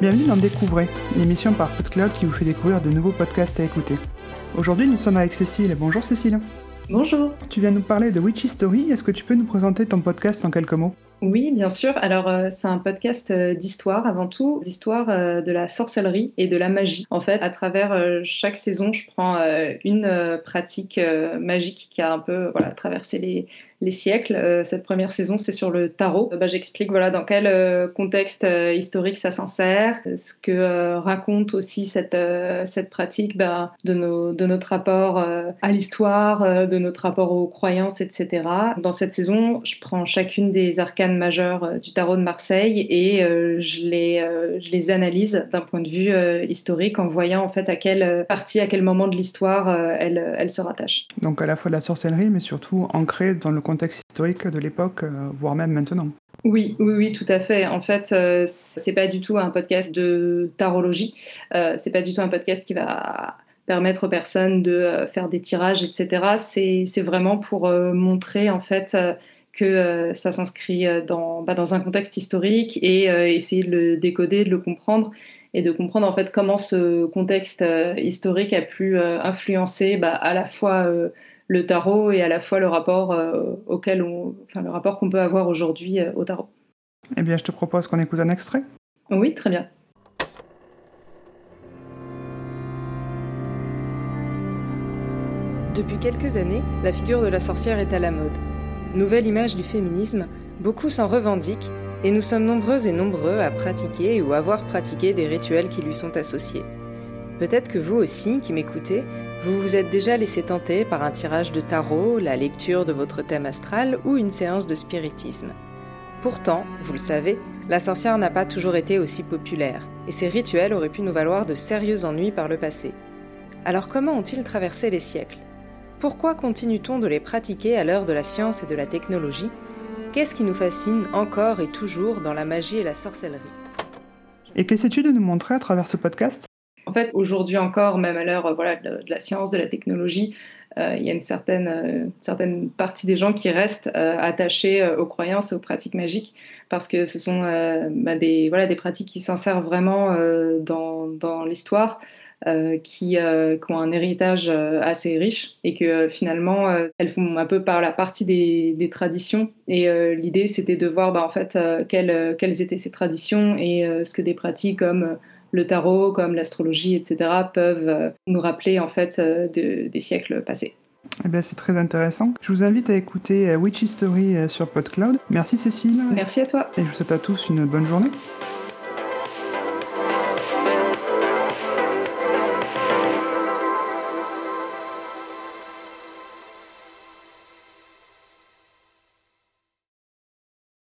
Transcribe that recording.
Bienvenue dans Découvrez, l'émission par PodCloud qui vous fait découvrir de nouveaux podcasts à écouter. Aujourd'hui, nous sommes avec Cécile. Bonjour Cécile. Bonjour. Tu viens nous parler de Witch History. Est-ce que tu peux nous présenter ton podcast en quelques mots? Oui, bien sûr. Alors, euh, c'est un podcast euh, d'histoire avant tout, d'histoire euh, de la sorcellerie et de la magie. En fait, à travers chaque saison, je prends une pratique magique qui a un peu voilà, traversé les, les siècles. Euh, cette première saison, c'est sur le tarot. Bah, J'explique voilà, dans quel euh, contexte euh, historique ça s'insère, ce que raconte aussi cette, cette pratique bah, de, nos, de notre rapport à l'histoire, de notre rapport aux croyances, etc. Dans cette saison, je prends chacune des arcanes majeures du tarot de Marseille et je, les, je les analyse d'un point de vue historique en voyant en fait à quelle partie, à quel moment de l'histoire elle, elle se rattache. Donc à la fois de la sorcellerie, mais surtout ancrée dans le contexte contexte historique de l'époque, euh, voire même maintenant. Oui, oui, oui, tout à fait. En fait, euh, c'est pas du tout un podcast de tarologie. Euh, c'est pas du tout un podcast qui va permettre aux personnes de faire des tirages, etc. C'est vraiment pour montrer en fait que ça s'inscrit dans, bah, dans un contexte historique et essayer de le décoder, de le comprendre et de comprendre en fait comment ce contexte historique a pu influencer bah, à la fois le tarot et à la fois le rapport euh, auquel on, enfin le rapport qu'on peut avoir aujourd'hui euh, au tarot. Eh bien, je te propose qu'on écoute un extrait. Oui, très bien. Depuis quelques années, la figure de la sorcière est à la mode. Nouvelle image du féminisme, beaucoup s'en revendiquent et nous sommes nombreux et nombreux à pratiquer ou avoir pratiqué des rituels qui lui sont associés. Peut-être que vous aussi, qui m'écoutez, vous vous êtes déjà laissé tenter par un tirage de tarot, la lecture de votre thème astral ou une séance de spiritisme. Pourtant, vous le savez, la sorcière n'a pas toujours été aussi populaire, et ses rituels auraient pu nous valoir de sérieux ennuis par le passé. Alors comment ont-ils traversé les siècles? Pourquoi continue-t-on de les pratiquer à l'heure de la science et de la technologie? Qu'est-ce qui nous fascine encore et toujours dans la magie et la sorcellerie? Et qu'essaies-tu de nous montrer à travers ce podcast? En fait, aujourd'hui encore, même à l'heure voilà, de, la science, de la technologie, euh, il y a une certaine, euh, partie des gens qui restent euh, attachés aux croyances et aux pratiques magiques parce que ce sont bah, des, pratiques qui s'insèrent vraiment dans, l'histoire. qui, ont un héritage assez riche et que finalement elles font un peu par la partie des, traditions et l'idée c'était de voir bah, en fait quelles, étaient ces traditions et ce que des pratiques comme le tarot, comme l'astrologie, etc., peuvent euh, nous rappeler en fait euh, des siècles passés. Eh bien, c'est très intéressant. Je vous invite à écouter euh, Witch History sur PodCloud. Merci Cécile. Merci à toi. Et je vous souhaite à tous une bonne journée.